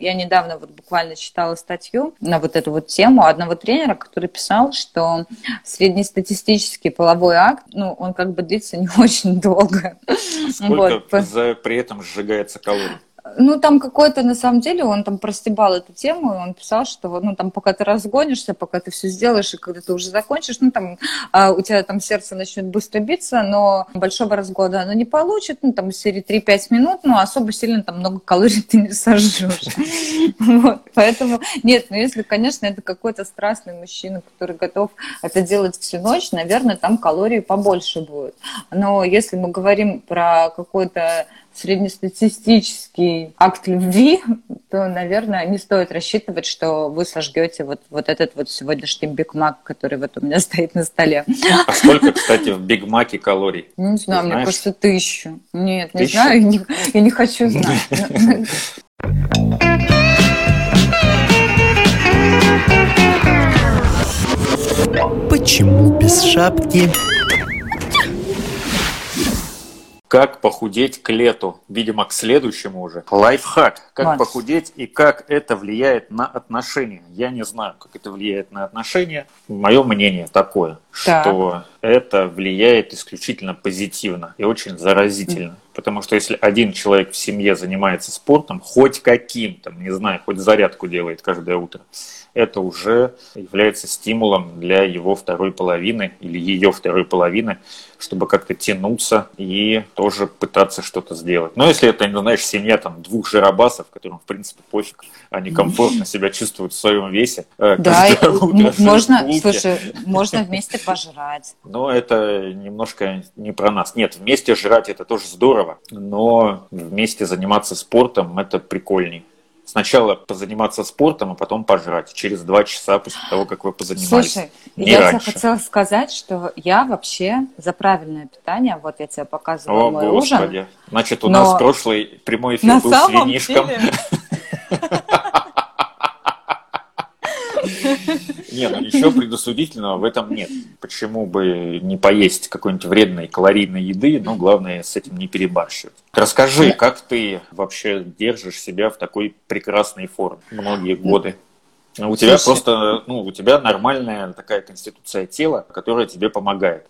Я недавно вот буквально читала статью на вот эту вот тему одного тренера, который писал, что среднестатистический половой акт, ну, он как бы длится не очень долго. Сколько вот. за, при этом сжигается калорий? Ну, там какой-то, на самом деле, он там простебал эту тему, и он писал, что, ну, там, пока ты разгонишься, пока ты все сделаешь, и когда ты уже закончишь, ну, там, а, у тебя там сердце начнет быстро биться, но большого разгода оно не получит, ну, там, из серии 3-5 минут, ну, особо сильно там много калорий ты не сожжешь. Вот, поэтому, нет, ну, если, конечно, это какой-то страстный мужчина, который готов это делать всю ночь, наверное, там калорий побольше будет. Но если мы говорим про какой-то среднестатистический акт любви, то, наверное, не стоит рассчитывать, что вы сожгете вот, вот этот вот сегодняшний Биг Мак, который вот у меня стоит на столе. А сколько, кстати, в Биг Маке калорий? Не знаю, мне кажется, тысячу. Нет, не знаю, я не, я не хочу знать. Почему без шапки? Как похудеть к лету? Видимо, к следующему уже. Лайфхак. Как Макс. похудеть и как это влияет на отношения. Я не знаю, как это влияет на отношения. Мое мнение такое, так. что это влияет исключительно позитивно и очень заразительно. Потому что если один человек в семье занимается спортом, хоть каким-то, не знаю, хоть зарядку делает каждое утро, это уже является стимулом для его второй половины или ее второй половины, чтобы как-то тянуться и тоже пытаться что-то сделать. Но если это, знаешь, семья там двух жиробасов, которым, в принципе, пофиг, они комфортно себя чувствуют в своем весе. Э, да, можно, слушай, можно вместе пожрать. Но это немножко не про нас. Нет, вместе жрать это тоже здорово, но вместе заниматься спортом это прикольней сначала позаниматься спортом, а потом пожрать. Через два часа после того, как вы позанимались. Слушай, не я раньше. тебе хотела сказать, что я вообще за правильное питание. Вот я тебе показывала О, мой Господи. ужин. Значит, у Но... нас прошлый прямой эфир На был с винишком. Деле... Не, ну ничего предосудительного в этом нет. Почему бы не поесть какой-нибудь вредной калорийной еды, но главное с этим не перебарщивать. Расскажи, как ты вообще держишь себя в такой прекрасной форме многие годы? У тебя просто, ну, у тебя нормальная такая конституция тела, которая тебе помогает.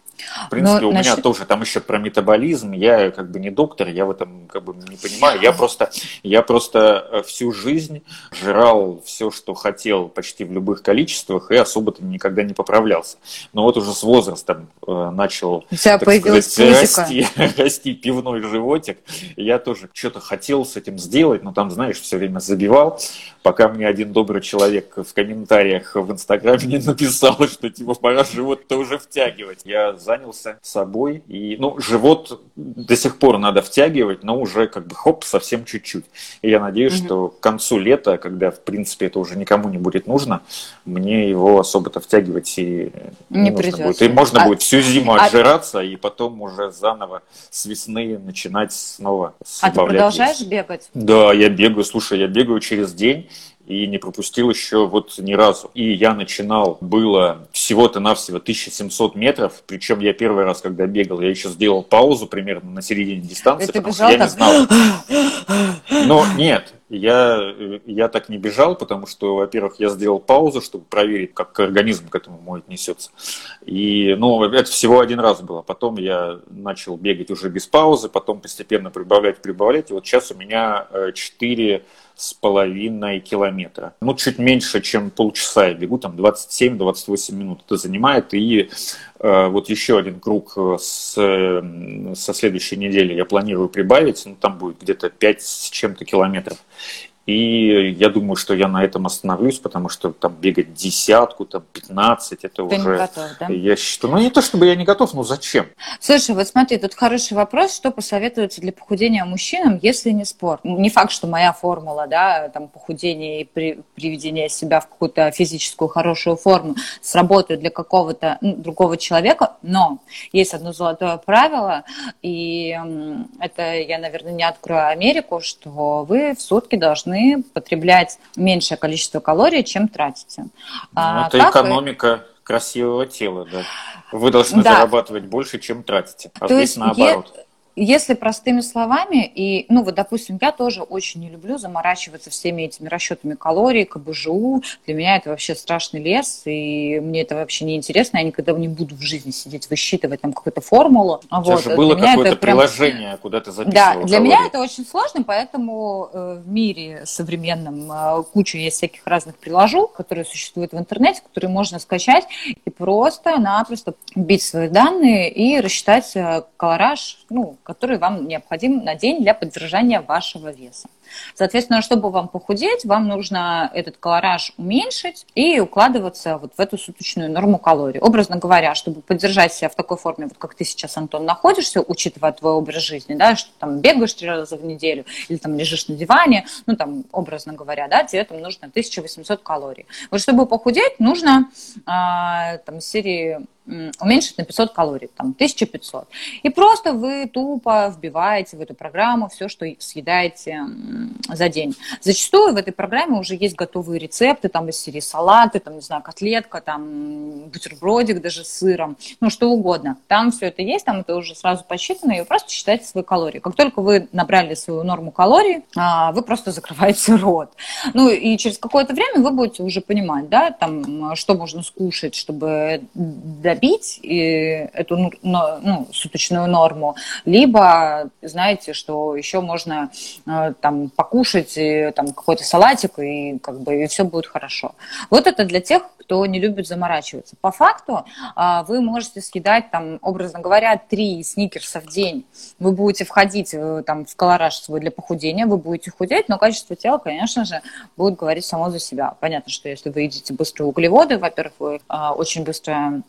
В принципе, Но, у значит... меня тоже там еще про метаболизм. Я как бы не доктор, я в этом как бы не понимаю. Я просто, я просто э, всю жизнь жрал все, что хотел, почти в любых количествах, и особо-то никогда не поправлялся. Но вот уже с возрастом э, начал у тебя сказать, расти, расти пивной животик. Я тоже что-то хотел с этим сделать, но там, знаешь, все время забивал, пока мне один добрый человек в комментариях в Инстаграме не написал, что типа пора живот-то уже втягивать. Я занялся собой. И, ну, живот до сих пор надо втягивать, но уже как бы хоп, совсем чуть-чуть. И я надеюсь, mm-hmm. что к концу лета, когда, в принципе, это уже никому не будет нужно, мне его особо-то втягивать и не, не нужно будет. И можно а... будет всю зиму а... отжираться, и потом уже заново с весны начинать снова А ты продолжаешь есть. бегать? Да, я бегаю. Слушай, я бегаю через день и не пропустил еще вот ни разу. И я начинал, было всего-то навсего 1700 метров, причем я первый раз, когда бегал, я еще сделал паузу примерно на середине дистанции, Это потому что я так? не знал. Но нет, я, я так не бежал, потому что, во-первых, я сделал паузу, чтобы проверить, как организм к этому мой отнесется. И, ну, это всего один раз было. Потом я начал бегать уже без паузы, потом постепенно прибавлять, прибавлять. И вот сейчас у меня 4 э, с половиной километра. Ну, чуть меньше, чем полчаса я бегу, там 27-28 минут это занимает. И э, вот еще один круг э, с, со следующей недели я планирую прибавить, ну, там будет где-то 5 с чем-то километров. И я думаю, что я на этом остановлюсь, потому что там бегать десятку, там 15, это Ты уже... не готов, да? Я считаю, ну не то, чтобы я не готов, но зачем? Слушай, вот смотри, тут хороший вопрос, что посоветуется для похудения мужчинам, если не спорт? Не факт, что моя формула, да, там похудение и при, приведение себя в какую-то физическую хорошую форму сработает для какого-то ну, другого человека, но есть одно золотое правило, и это я, наверное, не открою Америку, что вы в сутки должны должны потреблять меньшее количество калорий, чем тратите. Ну, а, это экономика вы... красивого тела, да. Вы должны да. зарабатывать больше, чем тратите. А То здесь наоборот. Е если простыми словами, и, ну, вот, допустим, я тоже очень не люблю заморачиваться всеми этими расчетами калорий, КБЖУ. Для меня это вообще страшный лес, и мне это вообще не интересно. Я никогда не буду в жизни сидеть, высчитывать там какую-то формулу. У тебя вот. же было какое-то приложение, прям... куда ты записывал Да, для калории. меня это очень сложно, поэтому э, в мире современном э, куча есть всяких разных приложух, которые существуют в интернете, которые можно скачать и просто-напросто бить свои данные и рассчитать э, колораж, ну, который вам необходим на день для поддержания вашего веса. Соответственно, чтобы вам похудеть, вам нужно этот колораж уменьшить и укладываться вот в эту суточную норму калорий. Образно говоря, чтобы поддержать себя в такой форме, вот как ты сейчас, Антон, находишься, учитывая твой образ жизни, да, что там бегаешь три раза в неделю или там лежишь на диване, ну там, образно говоря, да, тебе там нужно 1800 калорий. Вот чтобы похудеть, нужно э, там серии уменьшить на 500 калорий, там 1500. И просто вы тупо вбиваете в эту программу все, что съедаете за день. Зачастую в этой программе уже есть готовые рецепты, там из серии салаты, там, не знаю, котлетка, там бутербродик даже с сыром, ну, что угодно. Там все это есть, там это уже сразу посчитано, и вы просто считаете свои калории. Как только вы набрали свою норму калорий, а, вы просто закрываете рот. Ну, и через какое-то время вы будете уже понимать, да, там, что можно скушать, чтобы добить эту ну, ну, суточную норму, либо знаете, что еще можно э, покушать там какой-то салатик и как бы и все будет хорошо. Вот это для тех, кто не любит заморачиваться. По факту а, вы можете съедать там, образно говоря, три сникерса в день. Вы будете входить там в колораж свой для похудения, вы будете худеть, но качество тела, конечно же, будет говорить само за себя. Понятно, что если вы едите быстрые углеводы, во-первых, вы а, очень быстро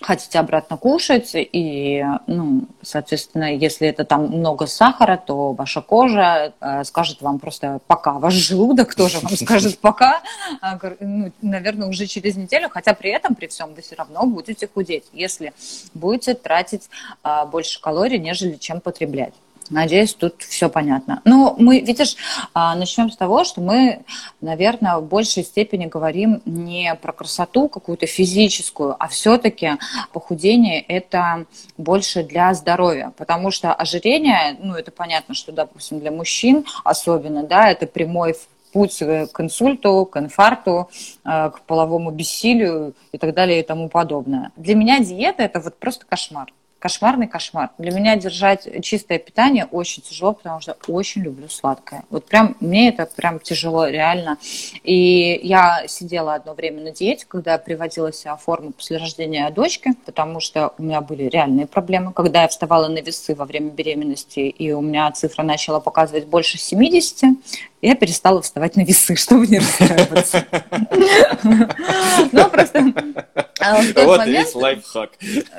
хотите обратно кушать, и, ну, соответственно, если это там много сахара, то ваша кожа э, скажет вам просто пока. Ваш желудок тоже вам скажет пока, а, ну, наверное, уже через неделю, хотя при этом, при всем, вы все равно будете худеть, если будете тратить э, больше калорий, нежели чем потреблять. Надеюсь, тут все понятно. Ну, мы, видишь, а, начнем с того, что мы, наверное, в большей степени говорим не про красоту какую-то физическую, а все-таки похудение это больше для здоровья, потому что ожирение, ну, это понятно, что, допустим, для мужчин особенно, да, это прямой путь к инсульту, к инфаркту, э, к половому бессилию и так далее и тому подобное. Для меня диета – это вот просто кошмар кошмарный кошмар. Для меня держать чистое питание очень тяжело, потому что очень люблю сладкое. Вот прям мне это прям тяжело, реально. И я сидела одно время на диете, когда приводила себя в форму после рождения дочки, потому что у меня были реальные проблемы. Когда я вставала на весы во время беременности, и у меня цифра начала показывать больше 70, я перестала вставать на весы, чтобы не расстраиваться. Ну, просто а в тот вот момент, весь лайфхак.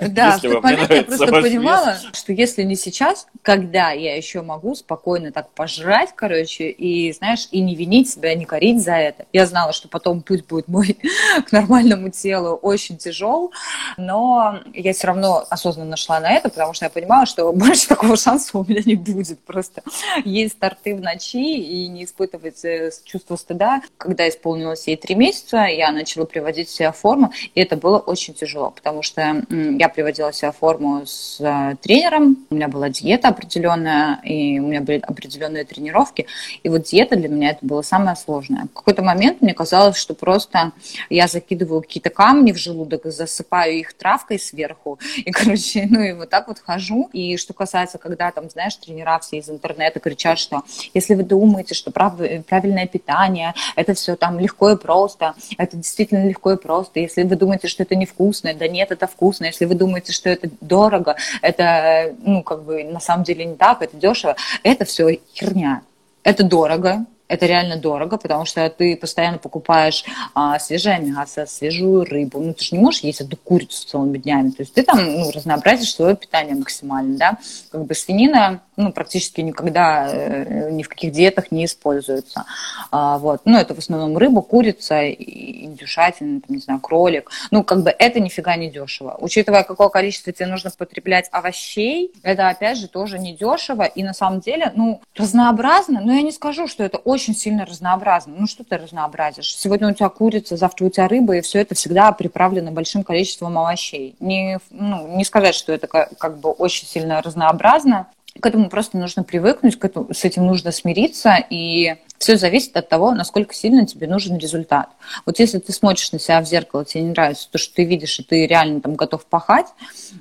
Да, если в тот момент я просто понимала, вес. что если не сейчас, когда я еще могу спокойно так пожрать, короче, и, знаешь, и не винить себя, не корить за это. Я знала, что потом путь будет мой к нормальному телу очень тяжел, но я все равно осознанно шла на это, потому что я понимала, что больше такого шанса у меня не будет. Просто есть старты в ночи и не испытывать э, чувство стыда. Когда исполнилось ей три месяца, я начала приводить себя в форму, и это было очень тяжело, потому что я приводила себя в форму с э, тренером, у меня была диета определенная, и у меня были определенные тренировки, и вот диета для меня это было самое сложное. В какой-то момент мне казалось, что просто я закидываю какие-то камни в желудок и засыпаю их травкой сверху, и, короче, ну и вот так вот хожу. И что касается, когда там, знаешь, тренера все из интернета кричат, что если вы думаете, что правильное питание, это все там легко и просто, это действительно легко и просто, если вы думаете, что это невкусное, да нет, это вкусно. Если вы думаете, что это дорого, это, ну, как бы, на самом деле не так, это дешево, это все херня. Это дорого, это реально дорого, потому что ты постоянно покупаешь а, свежее мясо, свежую рыбу. Ну, ты же не можешь есть эту курицу целыми днями. То есть ты там ну, разнообразишь свое питание максимально, да. Как бы свинина ну, практически никогда э, ни в каких диетах не используется. А, вот. Ну, это в основном рыба, курица, индюшатина, там, не знаю, кролик. Ну, как бы это нифига не дешево. Учитывая, какое количество тебе нужно потреблять овощей, это, опять же, тоже не дешево. И на самом деле, ну, разнообразно, но я не скажу, что это очень сильно разнообразно. Ну, что ты разнообразишь? Сегодня у тебя курица, завтра у тебя рыба, и все это всегда приправлено большим количеством овощей. Не, ну, не сказать, что это как бы очень сильно разнообразно, К этому просто нужно привыкнуть, к этому, с этим нужно смириться, и все зависит от того, насколько сильно тебе нужен результат. Вот если ты смотришь на себя в зеркало, тебе не нравится то, что ты видишь, и ты реально там готов пахать,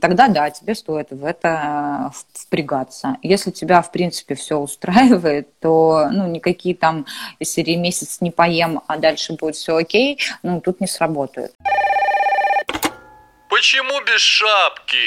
тогда да, тебе стоит в это впрягаться. Если тебя, в принципе, все устраивает, то ну, никакие там серии месяц не поем, а дальше будет все окей, ну, тут не сработают. Почему без шапки?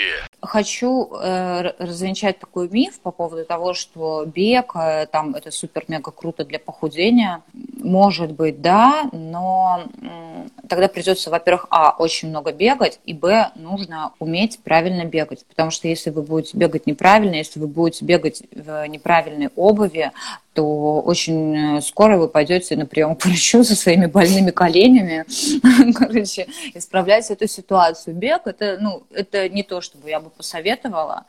Хочу э, развенчать такой миф по поводу того, что бег э, там это супер-мега круто для похудения. Может быть, да, но э, тогда придется, во-первых, а, очень много бегать, и, б, нужно уметь правильно бегать. Потому что если вы будете бегать неправильно, если вы будете бегать в неправильной обуви, то очень э, скоро вы пойдете на прием к врачу со своими больными коленями, короче, исправлять эту ситуацию. Бег это, ну, это не то, чтобы я бы посоветовала.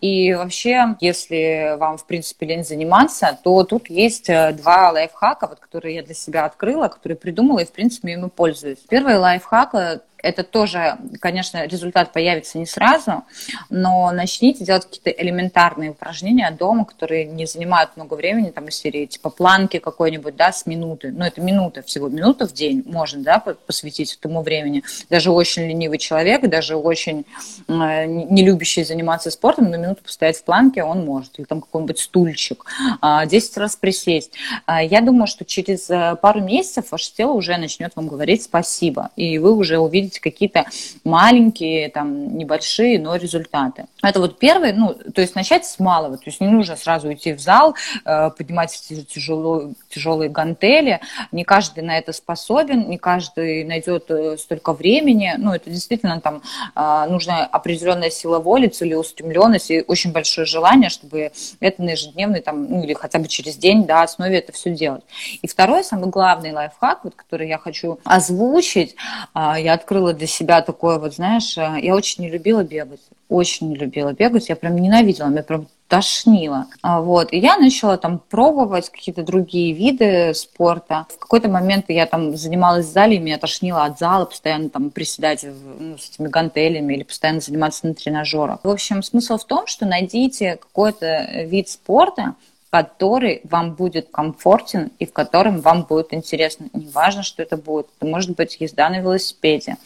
И вообще, если вам, в принципе, лень заниматься, то тут есть э, два лайфхака, вот, которые я для себя открыла, которые придумала и, в принципе, ими пользуюсь. Первый лайфхак это тоже, конечно, результат появится не сразу, но начните делать какие-то элементарные упражнения дома, которые не занимают много времени, там, из серии, типа планки какой-нибудь, да, с минуты. Ну, это минута всего, минута в день можно, да, посвятить этому времени. Даже очень ленивый человек, даже очень э, не любящий заниматься спортом, на минуту постоять в планке он может. Или там какой-нибудь стульчик. Э, 10 раз присесть. Э, я думаю, что через э, пару месяцев ваше тело уже начнет вам говорить спасибо, и вы уже увидите видеть какие-то маленькие, там, небольшие, но результаты. Это вот первый, ну, то есть начать с малого, то есть не нужно сразу идти в зал, э, поднимать тяжелые, тяжелые гантели, не каждый на это способен, не каждый найдет э, столько времени, ну, это действительно там э, нужна определенная сила воли, целеустремленность и очень большое желание, чтобы это на ежедневной, там, ну, или хотя бы через день, да, основе это все делать. И второй, самый главный лайфхак, вот, который я хочу озвучить, я открыла открыла для себя такое вот, знаешь, э, я очень не любила бегать, очень не любила бегать, я прям ненавидела, меня прям тошнило. А, вот. И я начала там пробовать какие-то другие виды спорта. В какой-то момент я там занималась в зале, и меня тошнило от зала, постоянно там приседать ну, с этими гантелями или постоянно заниматься на тренажерах. В общем, смысл в том, что найдите какой-то вид спорта, который вам будет комфортен и в котором вам будет интересно. Неважно, что это будет. Это может быть езда на велосипеде,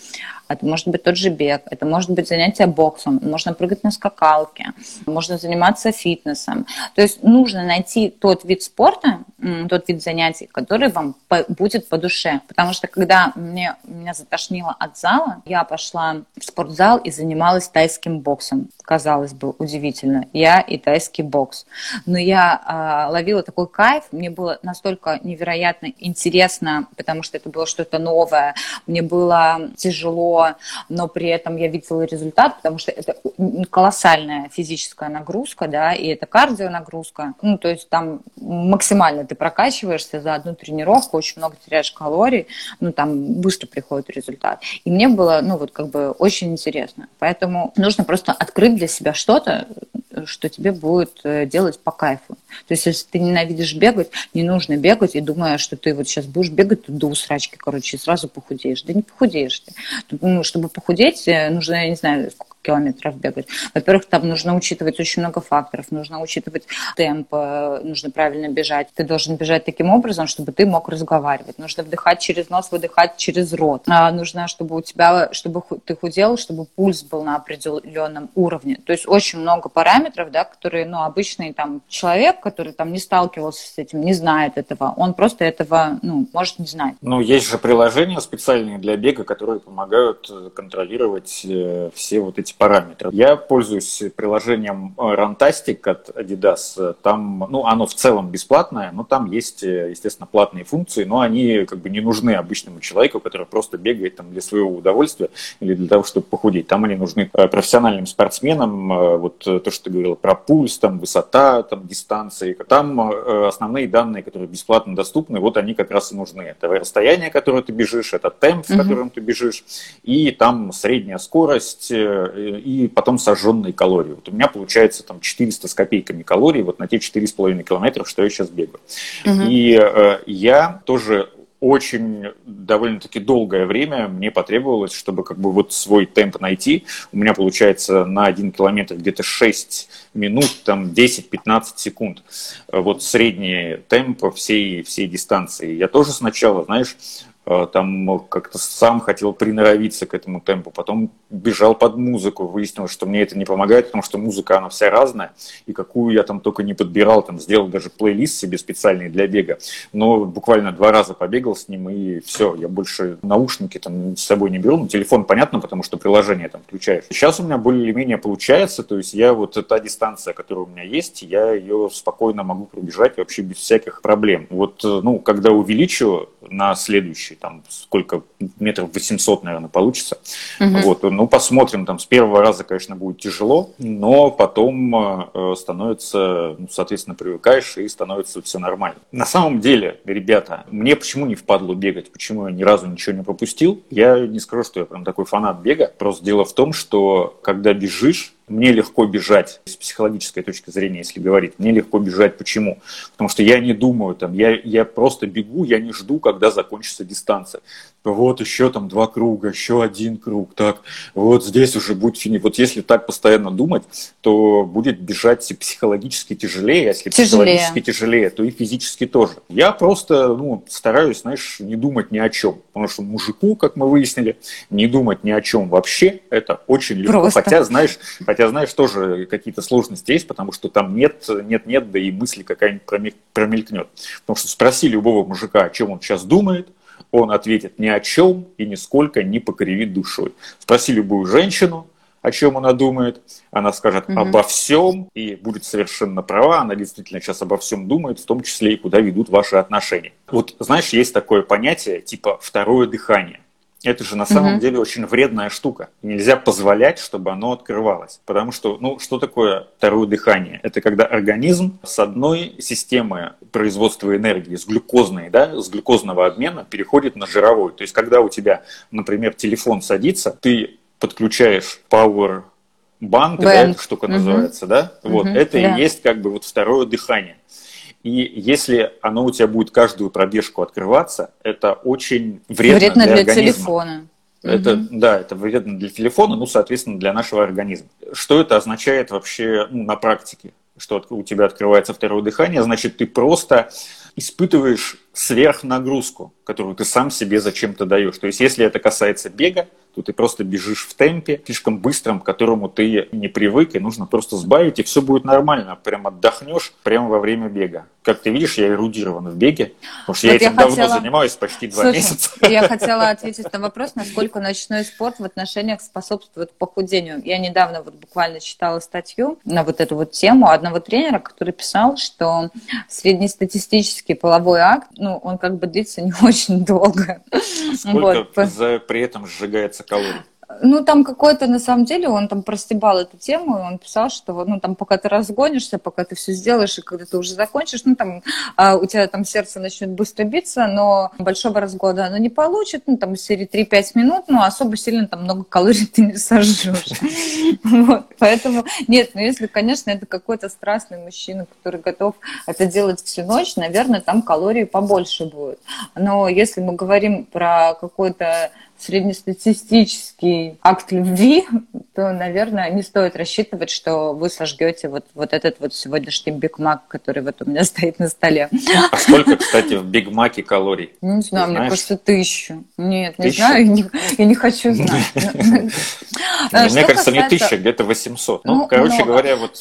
это может быть тот же бег, это может быть занятие боксом, можно прыгать на скакалке, можно заниматься фитнесом. То есть нужно найти тот вид спорта, тот вид занятий, который вам будет по душе. Потому что когда мне, меня затошнило от зала, я пошла в спортзал и занималась тайским боксом. Казалось бы, удивительно. Я и тайский бокс. Но я э, ловила такой кайф, мне было настолько невероятно интересно, потому что это было что-то новое. Мне было тяжело но при этом я видела результат, потому что это колоссальная физическая нагрузка, да, и это кардионагрузка. Ну, то есть там максимально ты прокачиваешься за одну тренировку, очень много теряешь калорий, ну, там быстро приходит результат. И мне было, ну, вот как бы очень интересно. Поэтому нужно просто открыть для себя что-то, что тебе будет э, делать по кайфу. То есть, если ты ненавидишь бегать, не нужно бегать и думая, что ты вот сейчас будешь бегать до усрачки, короче, и сразу похудеешь. Да не похудеешь ты. Ну, чтобы похудеть, э, нужно, я не знаю, сколько километров бегать. Во-первых, там нужно учитывать очень много факторов. Нужно учитывать темп, э, нужно правильно бежать. Ты должен бежать таким образом, чтобы ты мог разговаривать. Нужно вдыхать через нос, выдыхать через рот. А нужно, чтобы у тебя, чтобы ты худел, чтобы пульс был на определенном уровне. То есть очень много параметров, да, которые, ну, обычный там человек, который там не сталкивался с этим, не знает этого. Он просто этого, ну, может не знать. Ну, есть же приложения специальные для бега, которые помогают э, контролировать э, все вот эти параметров. Я пользуюсь приложением Runtastic от Adidas. Там, ну, оно в целом бесплатное, но там есть, естественно, платные функции, но они как бы не нужны обычному человеку, который просто бегает там для своего удовольствия или для того, чтобы похудеть. Там они нужны э, профессиональным спортсменам. Э, вот то, что ты говорил про пульс, там высота, там дистанции. Там э, основные данные, которые бесплатно доступны, вот они как раз и нужны. Это расстояние, которое ты бежишь, это темп, в котором ты бежишь, и там средняя скорость, и потом сожженные калории. Вот у меня получается там 400 с копейками калорий вот на те 4,5 километра, что я сейчас бегаю. Угу. И э, я тоже очень довольно-таки долгое время мне потребовалось, чтобы как бы вот свой темп найти. У меня получается на один километр где-то 6 минут, там 10-15 секунд. Вот средний темп всей, всей дистанции. Я тоже сначала, знаешь, там как-то сам хотел приноровиться к этому темпу, потом бежал под музыку, выяснилось, что мне это не помогает, потому что музыка, она вся разная, и какую я там только не подбирал, там сделал даже плейлист себе специальный для бега, но буквально два раза побегал с ним, и все, я больше наушники там с собой не беру, ну, телефон понятно, потому что приложение там включаешь. Сейчас у меня более-менее получается, то есть я вот та дистанция, которая у меня есть, я ее спокойно могу пробежать вообще без всяких проблем. Вот, э, ну, когда увеличу на следующий следующий, там сколько, метров 800, наверное, получится. Угу. Вот, ну, посмотрим, там с первого раза, конечно, будет тяжело, но потом э, становится, ну, соответственно, привыкаешь и становится все нормально. На самом деле, ребята, мне почему не впадло бегать, почему я ни разу ничего не пропустил, я не скажу, что я прям такой фанат бега, просто дело в том, что когда бежишь, мне легко бежать с психологической точки зрения, если говорить. Мне легко бежать. Почему? Потому что я не думаю, там, я, я просто бегу, я не жду, когда закончится дистанция вот еще там два круга, еще один круг, так, вот здесь уже будет фини. Вот если так постоянно думать, то будет бежать психологически тяжелее, а если тяжелее. психологически тяжелее, то и физически тоже. Я просто, ну, стараюсь, знаешь, не думать ни о чем, потому что мужику, как мы выяснили, не думать ни о чем вообще, это очень легко. Просто. Хотя, знаешь, хотя, знаешь, тоже какие-то сложности есть, потому что там нет, нет, нет, да и мысли какая-нибудь промелькнет. Потому что спроси любого мужика, о чем он сейчас думает, он ответит ни о чем и нисколько не покривит душой. Спроси любую женщину, о чем она думает, она скажет угу. обо всем и будет совершенно права, она действительно сейчас обо всем думает, в том числе и куда ведут ваши отношения. Вот знаешь, есть такое понятие типа второе дыхание. Это же на самом угу. деле очень вредная штука. Нельзя позволять, чтобы оно открывалось. Потому что, ну, что такое второе дыхание? Это когда организм с одной системы производства энергии, с глюкозной, да, с глюкозного обмена переходит на жировой. То есть, когда у тебя, например, телефон садится, ты подключаешь Power Bank, да, эта штука угу. называется, да? Вот, угу, это да. и есть как бы вот второе дыхание. И если оно у тебя будет каждую пробежку открываться, это очень вредно, вредно для, для организма. телефона. Это, угу. Да, это вредно для телефона, ну, соответственно, для нашего организма. Что это означает вообще ну, на практике? Что у тебя открывается второе дыхание, значит, ты просто испытываешь сверхнагрузку, которую ты сам себе зачем-то даешь. То есть, если это касается бега, то ты просто бежишь в темпе, слишком быстром, к которому ты не привык, и нужно просто сбавить, и все будет нормально. Прям отдохнешь прямо во время бега. Как ты видишь, я эрудирован в беге, потому что вот я этим я хотела... давно занимаюсь, почти два Слушай, месяца. Я хотела ответить на вопрос, насколько ночной спорт в отношениях способствует похудению. Я недавно вот буквально читала статью на вот эту вот тему одного тренера, который писал, что среднестатистический половой акт, ну, он как бы длится не очень долго. Сколько вот. за, при этом сжигается калорий? Ну, там какой-то, на самом деле, он там простебал эту тему, и он писал, что, ну, там, пока ты разгонишься, пока ты все сделаешь, и когда ты уже закончишь, ну, там, а, у тебя там сердце начнет быстро биться, но большого разгода оно не получит, ну, там, из серии 3-5 минут, ну, особо сильно там много калорий ты не сожжешь. Поэтому, нет, ну, если, конечно, это какой-то страстный мужчина, который готов это делать всю ночь, наверное, там калорий побольше будет. Но если мы говорим про какой-то среднестатистический акт любви, то, наверное, не стоит рассчитывать, что вы сожгете вот, вот этот вот сегодняшний Биг Мак, который вот у меня стоит на столе. А сколько, кстати, в Биг Маке калорий? Не знаю, мне кажется, тысячу. Нет, не знаю, я не хочу знать. Мне кажется, не тысяча, где-то 800. Ну, короче говоря, вот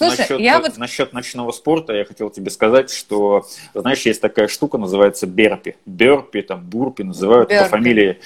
насчет ночного спорта я хотел тебе сказать, что, знаешь, есть такая штука, называется берпи. Берпи, там, бурпи называют по фамилии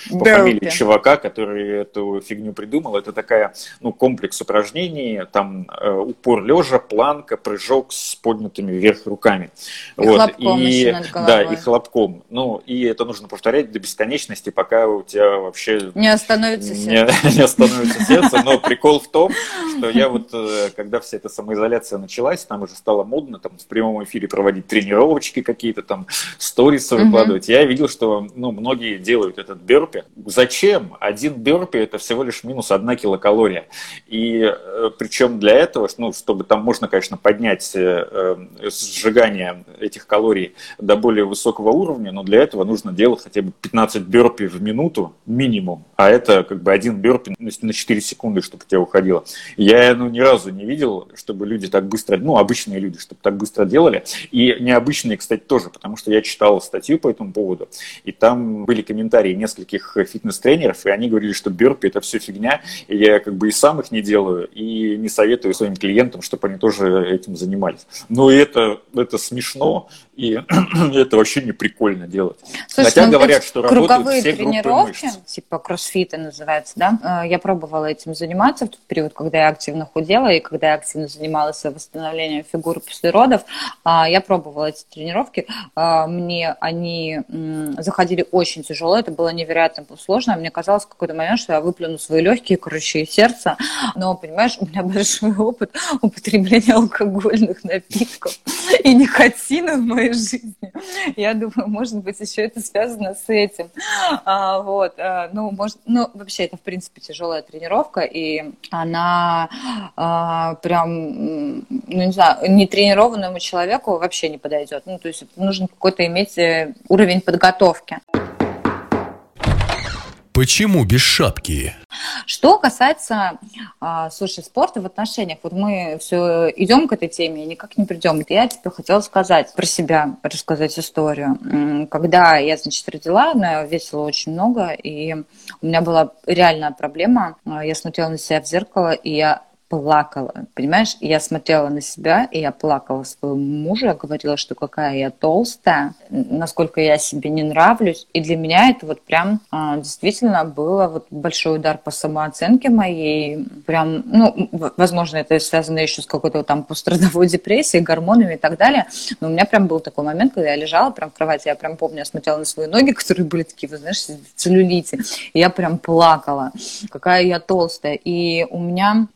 чувака, который эту фигню придумал. Это такая, ну, комплекс упражнений, там э, упор лежа, планка, прыжок с поднятыми вверх руками. И вот. хлопком и, Да, и хлопком. Ну, и это нужно повторять до бесконечности, пока у тебя вообще... Не остановится сердце. Не, не остановится сердце, но прикол в том, что я вот, э, когда вся эта самоизоляция началась, там уже стало модно там в прямом эфире проводить тренировочки какие-то, там сторисы выкладывать. Я видел, что, ну, многие делают этот берпи. Зачем? Зачем? Один бёрпи – это всего лишь минус одна килокалория. И э, причем для этого, ну, чтобы там можно, конечно, поднять э, э, сжигание этих калорий до более высокого уровня, но для этого нужно делать хотя бы 15 бёрпи в минуту минимум. А это как бы один бёрпи на 4 секунды, чтобы у тебя уходило. Я ну, ни разу не видел, чтобы люди так быстро, ну, обычные люди, чтобы так быстро делали. И необычные, кстати, тоже, потому что я читал статью по этому поводу, и там были комментарии нескольких фитнес-тренеров, и они говорили, что бёрпи – это все фигня, и я как бы и сам их не делаю, и не советую своим клиентам, чтобы они тоже этим занимались. Но это, это смешно, и это вообще не прикольно делать. Слушай, Хотя ну, говорят, что круговые все тренировки, типа кроссфита называется, да? Э, я пробовала этим заниматься в тот период, когда я активно худела и когда я активно занималась восстановлением фигуры после родов. А, я пробовала эти тренировки. А, мне они заходили очень тяжело, это было невероятно сложно. Мне казалось в какой-то момент, что я выплюну свои легкие, короче, и сердце. Но, понимаешь, у меня большой опыт употребления алкогольных напитков и никотина в моей жизни. Я думаю, может быть, еще это связано с этим. А, вот, а, ну, может, ну, вообще, это, в принципе, тяжелая тренировка, и она а, прям, ну, не знаю, нетренированному человеку вообще не подойдет. Ну, то есть нужно какой-то иметь э, уровень подготовки. Почему без шапки? Что касается, а, слушай, спорта в отношениях, вот мы все идем к этой теме никак не придем. Я тебе хотела сказать про себя, рассказать историю. Когда я, значит, родила, она весила очень много, и у меня была реальная проблема. Я смотрела на себя в зеркало, и я плакала, понимаешь? Я смотрела на себя, и я плакала своему мужу, я говорила, что какая я толстая, насколько я себе не нравлюсь. И для меня это вот прям а, действительно было вот большой удар по самооценке моей. Прям, ну, возможно, это связано еще с какой-то там пострадовой депрессией, гормонами и так далее. Но у меня прям был такой момент, когда я лежала прям в кровати, я прям помню, я смотрела на свои ноги, которые были такие, вы знаешь, целлюлите, и я прям плакала, какая я толстая. И у меня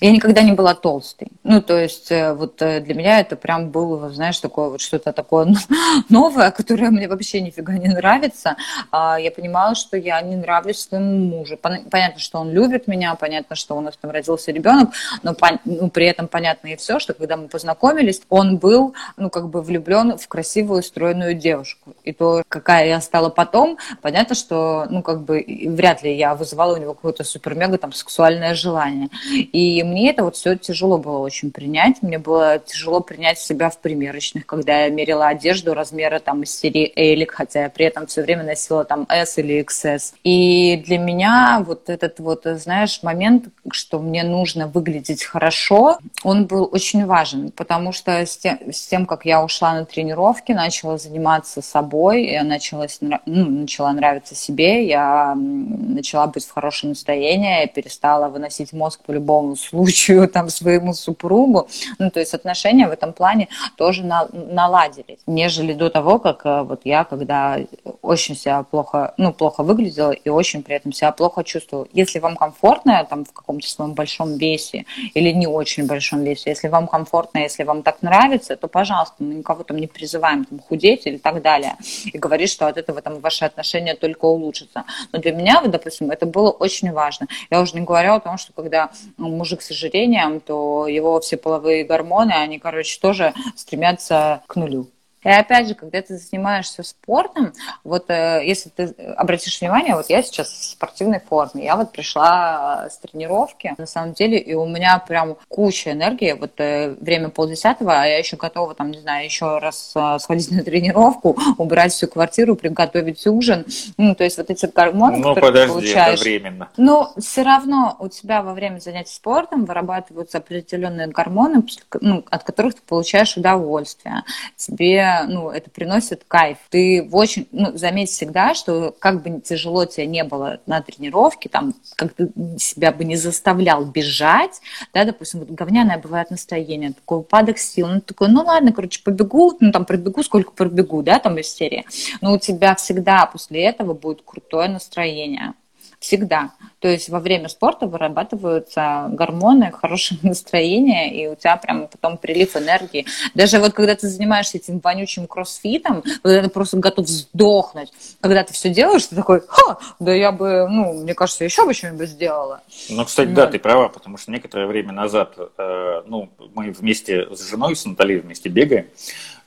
я никогда не была толстой. Ну, то есть э, вот э, для меня это прям было, знаешь, такое вот что-то такое новое, которое мне вообще нифига не нравится. А, я понимала, что я не нравлюсь своему мужу. Понятно, что он любит меня, понятно, что у нас там родился ребенок, но ну, при этом понятно и все, что когда мы познакомились, он был, ну, как бы влюблен в красивую, стройную девушку. И то, какая я стала потом, понятно, что, ну, как бы вряд ли я вызывала у него какое-то супер-мега там сексуальное желание. И мне это вот все тяжело было очень принять. Мне было тяжело принять себя в примерочных, когда я мерила одежду размера там из серии Элик, хотя я при этом все время носила там S или XS. И для меня вот этот вот, знаешь, момент, что мне нужно выглядеть хорошо, он был очень важен, потому что с тем, с тем как я ушла на тренировки, начала заниматься собой, я начала, ну, начала нравиться себе, я начала быть в хорошем настроении, я перестала выносить мозг по любому случаю там своему супругу. Ну, то есть отношения в этом плане тоже на, наладились, нежели до того, как э, вот я, когда очень себя плохо, ну, плохо выглядела и очень при этом себя плохо чувствовала. Если вам комфортно там в каком-то своем большом весе или не очень большом весе, если вам комфортно, если вам так нравится, то, пожалуйста, мы никого там не призываем там, худеть или так далее и говорить, что от этого там ваши отношения только улучшатся. Но для меня, вот, допустим, это было очень важно. Я уже не говорю о том, что когда мужик с ожирением, то его все половые гормоны, они, короче, тоже стремятся к нулю. И опять же, когда ты занимаешься спортом, вот э, если ты обратишь внимание, вот я сейчас в спортивной форме, я вот пришла с тренировки, на самом деле, и у меня прям куча энергии, вот э, время полдесятого, а я еще готова, там, не знаю, еще раз э, сходить на тренировку, убрать всю квартиру, приготовить ужин, ну, то есть вот эти гормоны, ну, которые подожди, ты получаешь. это временно. Но все равно у тебя во время занятий спортом вырабатываются определенные гормоны, ну, от которых ты получаешь удовольствие. Тебе ну, это приносит кайф. Ты очень, ну, заметь всегда, что как бы тяжело тебе не было на тренировке, там, как ты себя бы не заставлял бежать, да, допустим, вот говняное бывает настроение, такой упадок сил, ну, такой, ну, ладно, короче, побегу, ну, там, пробегу, сколько пробегу, да, там, из серии, но у тебя всегда после этого будет крутое настроение всегда. То есть во время спорта вырабатываются гормоны, хорошее настроение, и у тебя прям потом прилив энергии. Даже вот когда ты занимаешься этим вонючим кроссфитом, когда ты просто готов сдохнуть, когда ты все делаешь, ты такой, ха, да я бы, ну, мне кажется, еще бы что-нибудь сделала. Ну, кстати, вот. да, ты права, потому что некоторое время назад, э, ну, мы вместе с женой, с Натальей вместе бегаем,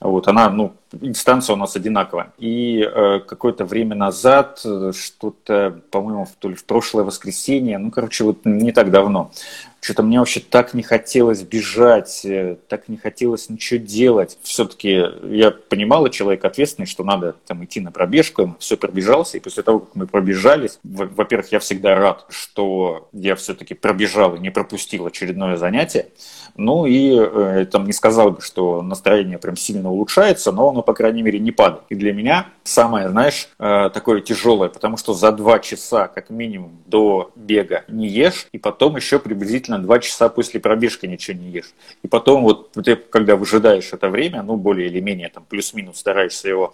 вот, она, ну, дистанция у нас одинаковая. И э, какое-то время назад, э, что-то, по-моему, то ли в прошлое воскресенье, ну, короче, вот не так давно, что-то мне вообще так не хотелось бежать, э, так не хотелось ничего делать. Все-таки я понимала, человек ответственный, что надо там идти на пробежку, все пробежался, и после того, как мы пробежались, во-первых, я всегда рад, что я все-таки пробежал и не пропустил очередное занятие, ну и э, там не сказал бы, что настроение прям сильно улучшается, но оно, по крайней мере, не падает. И для меня самое, знаешь, э, такое тяжелое, потому что за два часа, как минимум, до бега не ешь, и потом еще приблизительно действительно два часа после пробежки ничего не ешь. И потом вот ты, когда выжидаешь это время, ну, более или менее, там, плюс-минус стараешься его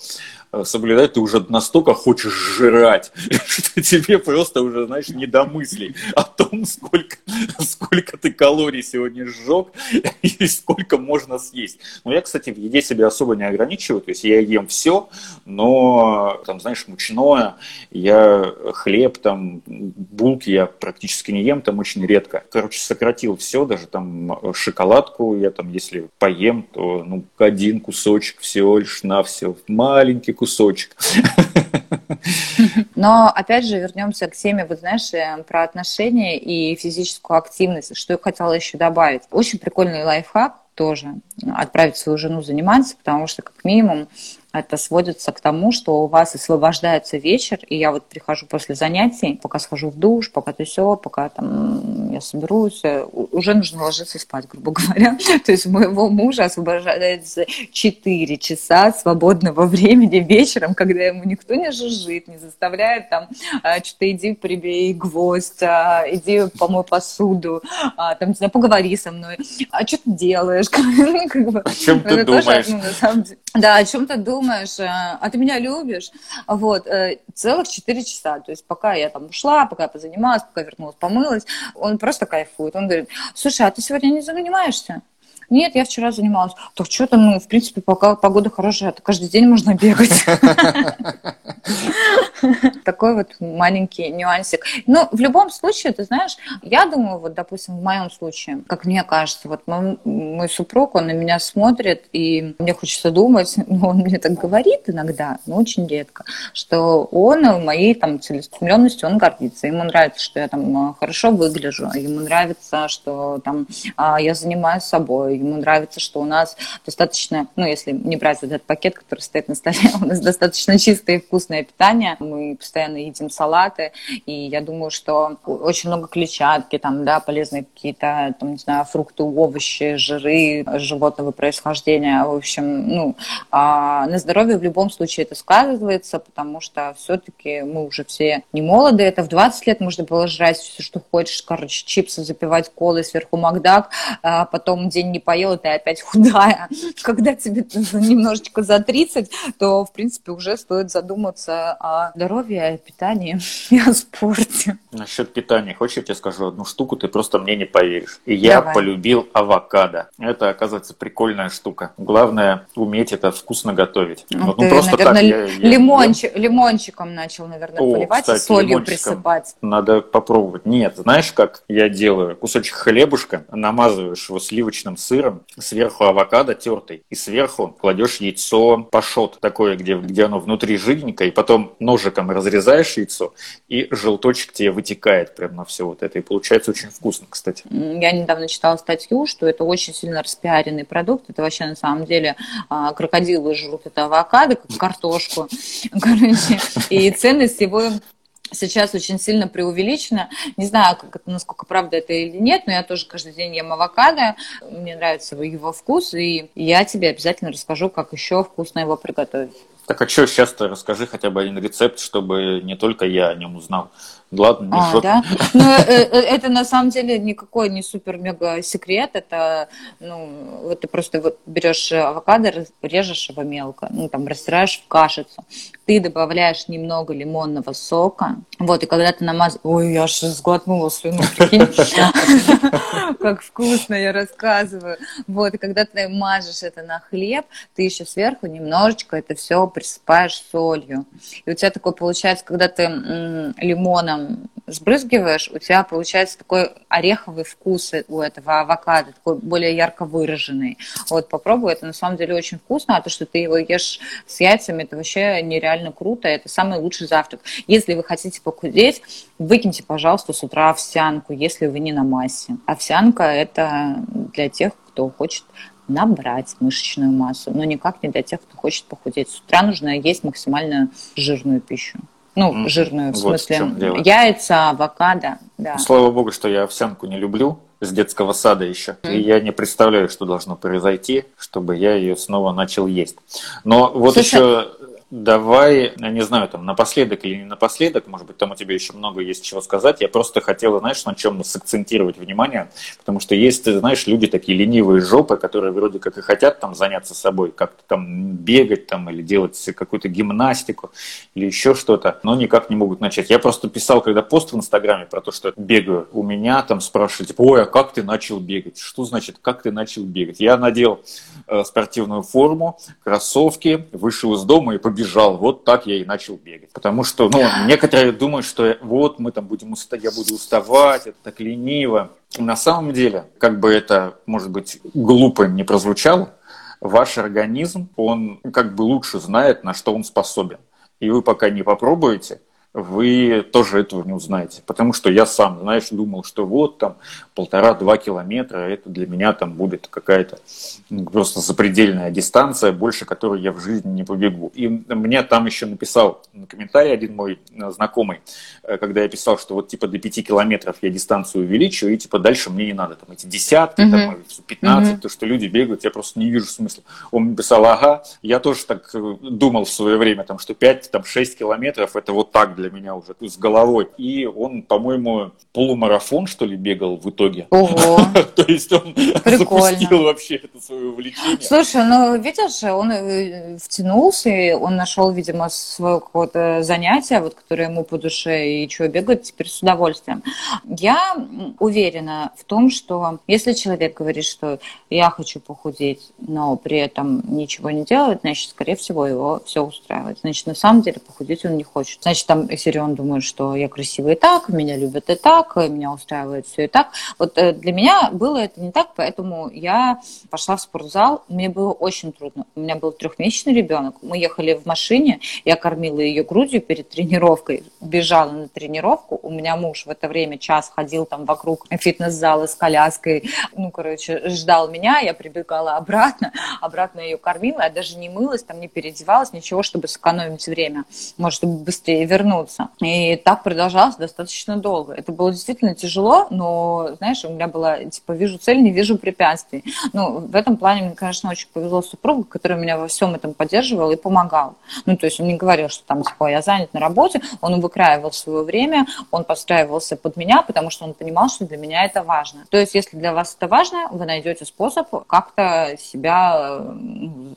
соблюдать, ты уже настолько хочешь жрать, что тебе просто уже, знаешь, не до мыслей о том, сколько, сколько ты калорий сегодня сжег и сколько можно съесть. Но я, кстати, в еде себя особо не ограничиваю, то есть я ем все, но, там, знаешь, мучное, я хлеб, там, булки я практически не ем, там очень редко. Короче, сократил все, даже там э, шоколадку я там, если поем, то ну, один кусочек всего лишь на все, маленький кусочек. Но опять же вернемся к теме, вот знаешь, э, про отношения и физическую активность. Что я хотела еще добавить. Очень прикольный лайфхак тоже отправить свою жену заниматься, потому что как минимум это сводится к тому, что у вас освобождается вечер, и я вот прихожу после занятий, пока схожу в душ, пока то все, пока там я соберусь, э, уже нужно ложиться спать, грубо говоря. То есть у моего мужа освобождается 4 часа свободного времени вечером, когда ему никто не жужжит, не заставляет там «А, что-то иди прибей гвоздь, а, иди помой посуду, а, там, не знаю, поговори со мной, а что ты делаешь? О чем ты думаешь? Да, о чем ты думаешь? Думаешь, э, а ты меня любишь? Вот, э, целых 4 часа. То есть пока я там ушла, пока я позанималась, пока вернулась, помылась, он просто кайфует. Он говорит, слушай, а ты сегодня не занимаешься? Нет, я вчера занималась. Так что там, ну, в принципе, пока погода хорошая, то каждый день можно бегать. Такой вот маленький нюансик. Но ну, в любом случае, ты знаешь, я думаю, вот, допустим, в моем случае, как мне кажется, вот мой, мой супруг, он на меня смотрит, и мне хочется думать, ну, он мне так говорит иногда, но очень редко, что он моей там целеустремленностью, он гордится. Ему нравится, что я там хорошо выгляжу, ему нравится, что там а, я занимаюсь собой, ему нравится, что у нас достаточно, ну, если не брать вот этот пакет, который стоит на столе, у нас достаточно чистое и вкусное питание, мы постоянно едим салаты, и я думаю, что очень много клетчатки, там, да, полезные какие-то, там, не знаю, фрукты, овощи, жиры животного происхождения, в общем, ну, а на здоровье в любом случае это сказывается, потому что все-таки мы уже все не молоды, это в 20 лет можно было жрать все, что хочешь, короче, чипсы запивать колой, сверху Макдак, а потом день не поела, ты опять худая. Когда тебе немножечко за 30, то, в принципе, уже стоит задуматься о здоровье, о питании и о спорте. Насчет питания. Хочешь, я тебе скажу одну штуку, ты просто мне не поверишь. И я Давай. полюбил авокадо. Это, оказывается, прикольная штука. Главное, уметь это вкусно готовить. Ну, вот, ну, просто наверное, так. Я, я, лимончик, я... Лимончиком начал, наверное, О, поливать кстати, и солью присыпать. Надо попробовать. Нет, знаешь, как я делаю? Кусочек хлебушка, намазываешь его сливочным сыром, сверху авокадо тертый, и сверху кладешь яйцо пашот, такое, где, где оно внутри жиденькое, и потом ножиком разрезаешь яйцо, и желточек тебе вытекает прямо на все вот это, и получается очень вкусно, кстати. Я недавно читала статью, что это очень сильно распиаренный продукт, это вообще на самом деле а, крокодилы жрут это авокадо, как картошку, короче, и ценность его сейчас очень сильно преувеличено. Не знаю, как насколько правда это или нет, но я тоже каждый день ем авокадо. Мне нравится его вкус, и я тебе обязательно расскажу, как еще вкусно его приготовить. Так а что сейчас-то расскажи хотя бы один рецепт, чтобы не только я о нем узнал. Ладно, не а, да? Ну, э, э, это на самом деле никакой не супер-мега секрет. Это, ну, вот ты просто вот берешь авокадо, режешь его мелко, ну, там, растираешь в кашицу. Ты добавляешь немного лимонного сока. Вот, и когда ты намазываешь... Ой, я аж сглотнула слюну. Как вкусно я рассказываю. Вот, и когда ты мажешь это на хлеб, ты еще сверху немножечко это все присыпаешь солью. И у тебя такое получается, когда ты лимоном сбрызгиваешь, у тебя получается такой ореховый вкус у этого авокадо, такой более ярко выраженный. Вот попробуй, это на самом деле очень вкусно, а то, что ты его ешь с яйцами, это вообще нереально круто, это самый лучший завтрак. Если вы хотите похудеть, выкиньте, пожалуйста, с утра овсянку, если вы не на массе. Овсянка – это для тех, кто хочет набрать мышечную массу, но никак не для тех, кто хочет похудеть. С утра нужно есть максимально жирную пищу. Ну, жирную, в смысле, вот в яйца, авокадо, да. Слава богу, что я овсянку не люблю с детского сада еще. Mm. И я не представляю, что должно произойти, чтобы я ее снова начал есть. Но вот Слушай, еще Давай, я не знаю, там напоследок или не напоследок, может быть, там у тебя еще много есть чего сказать. Я просто хотел, знаешь, на чем сакцентировать внимание, потому что есть, знаешь, люди такие ленивые жопы, которые вроде как и хотят там заняться собой, как-то там бегать там или делать какую-то гимнастику или еще что-то, но никак не могут начать. Я просто писал, когда пост в Инстаграме про то, что бегаю, у меня там спрашивали, типа, ой, а как ты начал бегать? Что значит, как ты начал бегать? Я надел э, спортивную форму, кроссовки, вышел из дома и побежал бежал. Вот так я и начал бегать. Потому что, ну, некоторые думают, что вот мы там будем уставать, я буду уставать, это так лениво. На самом деле, как бы это, может быть, глупо не прозвучало, ваш организм, он как бы лучше знает, на что он способен. И вы пока не попробуете, вы тоже этого не узнаете. Потому что я сам, знаешь, думал, что вот там полтора-два километра, это для меня там будет какая-то просто запредельная дистанция, больше которой я в жизни не побегу. И мне там еще написал на комментарий один мой э, знакомый, э, когда я писал, что вот типа до пяти километров я дистанцию увеличиваю, и типа дальше мне не надо там эти десятки, mm-hmm. там, 15, mm-hmm. то, что люди бегают, я просто не вижу смысла. Он мне писал, ага, я тоже так э, думал в свое время, там, что 5-6 там, километров это вот так для меня уже с головой. И он, по-моему, полумарафон, что ли, бегал в итоге. Ого. То есть он запустил вообще это свое увлечение. Слушай, ну, видишь, он э, втянулся, и он нашел, видимо, свое какое-то занятие, вот, которое ему по душе, и чего бегает теперь с удовольствием. Я уверена в том, что если человек говорит, что я хочу похудеть, но при этом ничего не делает, значит, скорее всего, его все устраивает. Значит, на самом деле похудеть он не хочет. Значит, там если он думает, что я красивый и так, меня любят и так, меня устраивает все и так. Вот э, для меня было это не так, поэтому я пошла в спортзал. Мне было очень трудно. У меня был трехмесячный ребенок. Мы ехали в машине, я кормила ее грудью перед тренировкой, бежала на тренировку. У меня муж в это время час ходил там вокруг фитнес-зала с коляской. Ну, короче, ждал меня, я прибегала обратно, обратно ее кормила. Я даже не мылась, там не переодевалась, ничего, чтобы сэкономить время. Может, быстрее вернуться вернуться. И так продолжалось достаточно долго. Это было действительно тяжело, но, знаешь, у меня была, типа, вижу цель, не вижу препятствий. Ну, в этом плане мне, конечно, очень повезло супругу, который меня во всем этом поддерживал и помогал. Ну, то есть он не говорил, что там, типа, я занят на работе, он выкраивал свое время, он подстраивался под меня, потому что он понимал, что для меня это важно. То есть, если для вас это важно, вы найдете способ как-то себя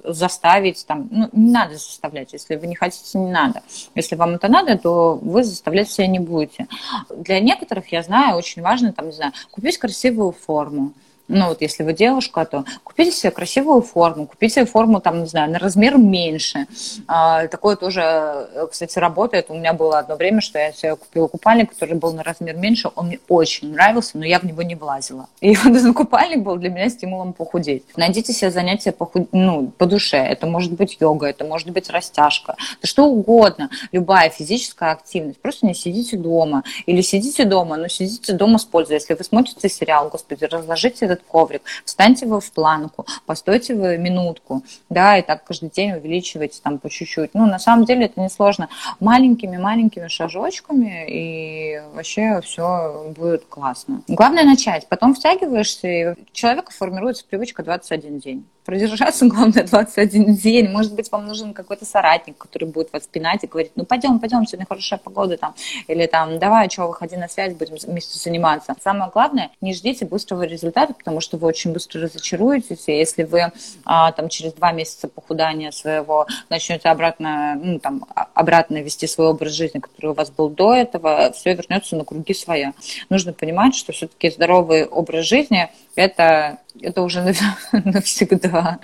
заставить, там, ну, не надо заставлять, если вы не хотите, не надо. Если вам это надо, то вы заставлять себя не будете. Для некоторых, я знаю, очень важно, там, не знаю, купить красивую форму, ну вот если вы девушка, то купите себе красивую форму, купите себе форму там, не знаю, на размер меньше. А, такое тоже, кстати, работает. У меня было одно время, что я себе купила купальник, который был на размер меньше, он мне очень нравился, но я в него не влазила. И вот этот купальник был для меня стимулом похудеть. Найдите себе занятие по, ну, по душе. Это может быть йога, это может быть растяжка, это что угодно, любая физическая активность. Просто не сидите дома. Или сидите дома, но сидите дома с пользой. Если вы смотрите сериал, господи, разложите этот коврик, встаньте вы в планку, постойте вы минутку, да, и так каждый день увеличивайте там по чуть-чуть. Ну, на самом деле это несложно. Маленькими-маленькими шажочками, и вообще все будет классно. Главное начать, потом втягиваешься, и человека формируется привычка 21 день. Продержаться, главное, 21 день. Может быть, вам нужен какой-то соратник, который будет вас пинать и говорить, ну, пойдем, пойдем, сегодня хорошая погода там. Или там, давай, что, выходи на связь, будем вместе заниматься. Самое главное, не ждите быстрого результата, потому что вы очень быстро разочаруетесь. И если вы а, там через два месяца похудания своего начнете обратно, ну, там, обратно вести свой образ жизни, который у вас был до этого, все вернется на круги своя. Нужно понимать, что все-таки здоровый образ жизни – это это уже навсегда.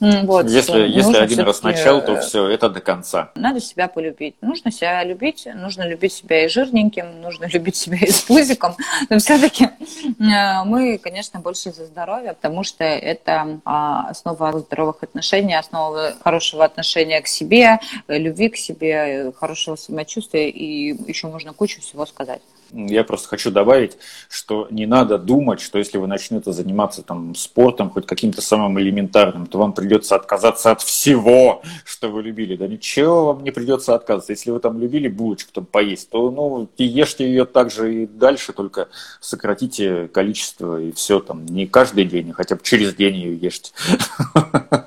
вот, если если один раз начал, то все, это до конца. Надо себя полюбить. Нужно себя любить, нужно любить себя и жирненьким, нужно любить себя и с пузиком. Но все-таки э, мы, конечно, больше за здоровье, потому что это а, основа здоровых отношений, основа хорошего отношения к себе, любви к себе, хорошего самочувствия, и еще можно кучу всего сказать. Я просто хочу добавить, что не надо думать, что если вы начнете заниматься там спортом, хоть каким-то самым элементарным, то вам придется отказаться от всего, что вы любили. Да ничего вам не придется отказываться. Если вы там любили булочку там поесть, то ну и ешьте ее также и дальше, только сократите количество и все там. Не каждый день, а хотя бы через день ее ешьте.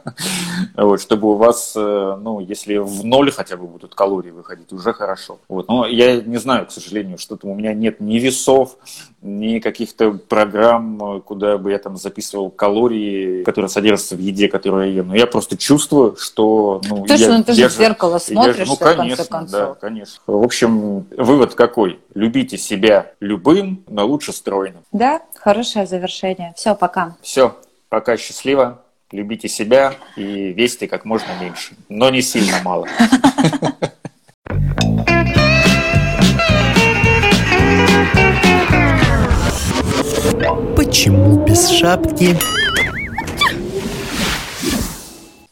Вот, чтобы у вас, э, ну, если в ноль хотя бы будут калории выходить, уже хорошо. Вот. Но я не знаю, к сожалению, что там у меня нет ни весов, ни каких-то программ, куда бы я там записывал калории, которые содержатся в еде, которую я ем. Но я просто чувствую, что... Ну, Точно, я, ну ты же в зеркало смотришь, ну, конечно, в конце концов. Да, конечно. В общем, вывод какой? Любите себя любым, но лучше стройным. Да, хорошее завершение. Все, пока. Все, пока, счастливо любите себя и весьте как можно меньше, но не сильно мало. Почему без шапки?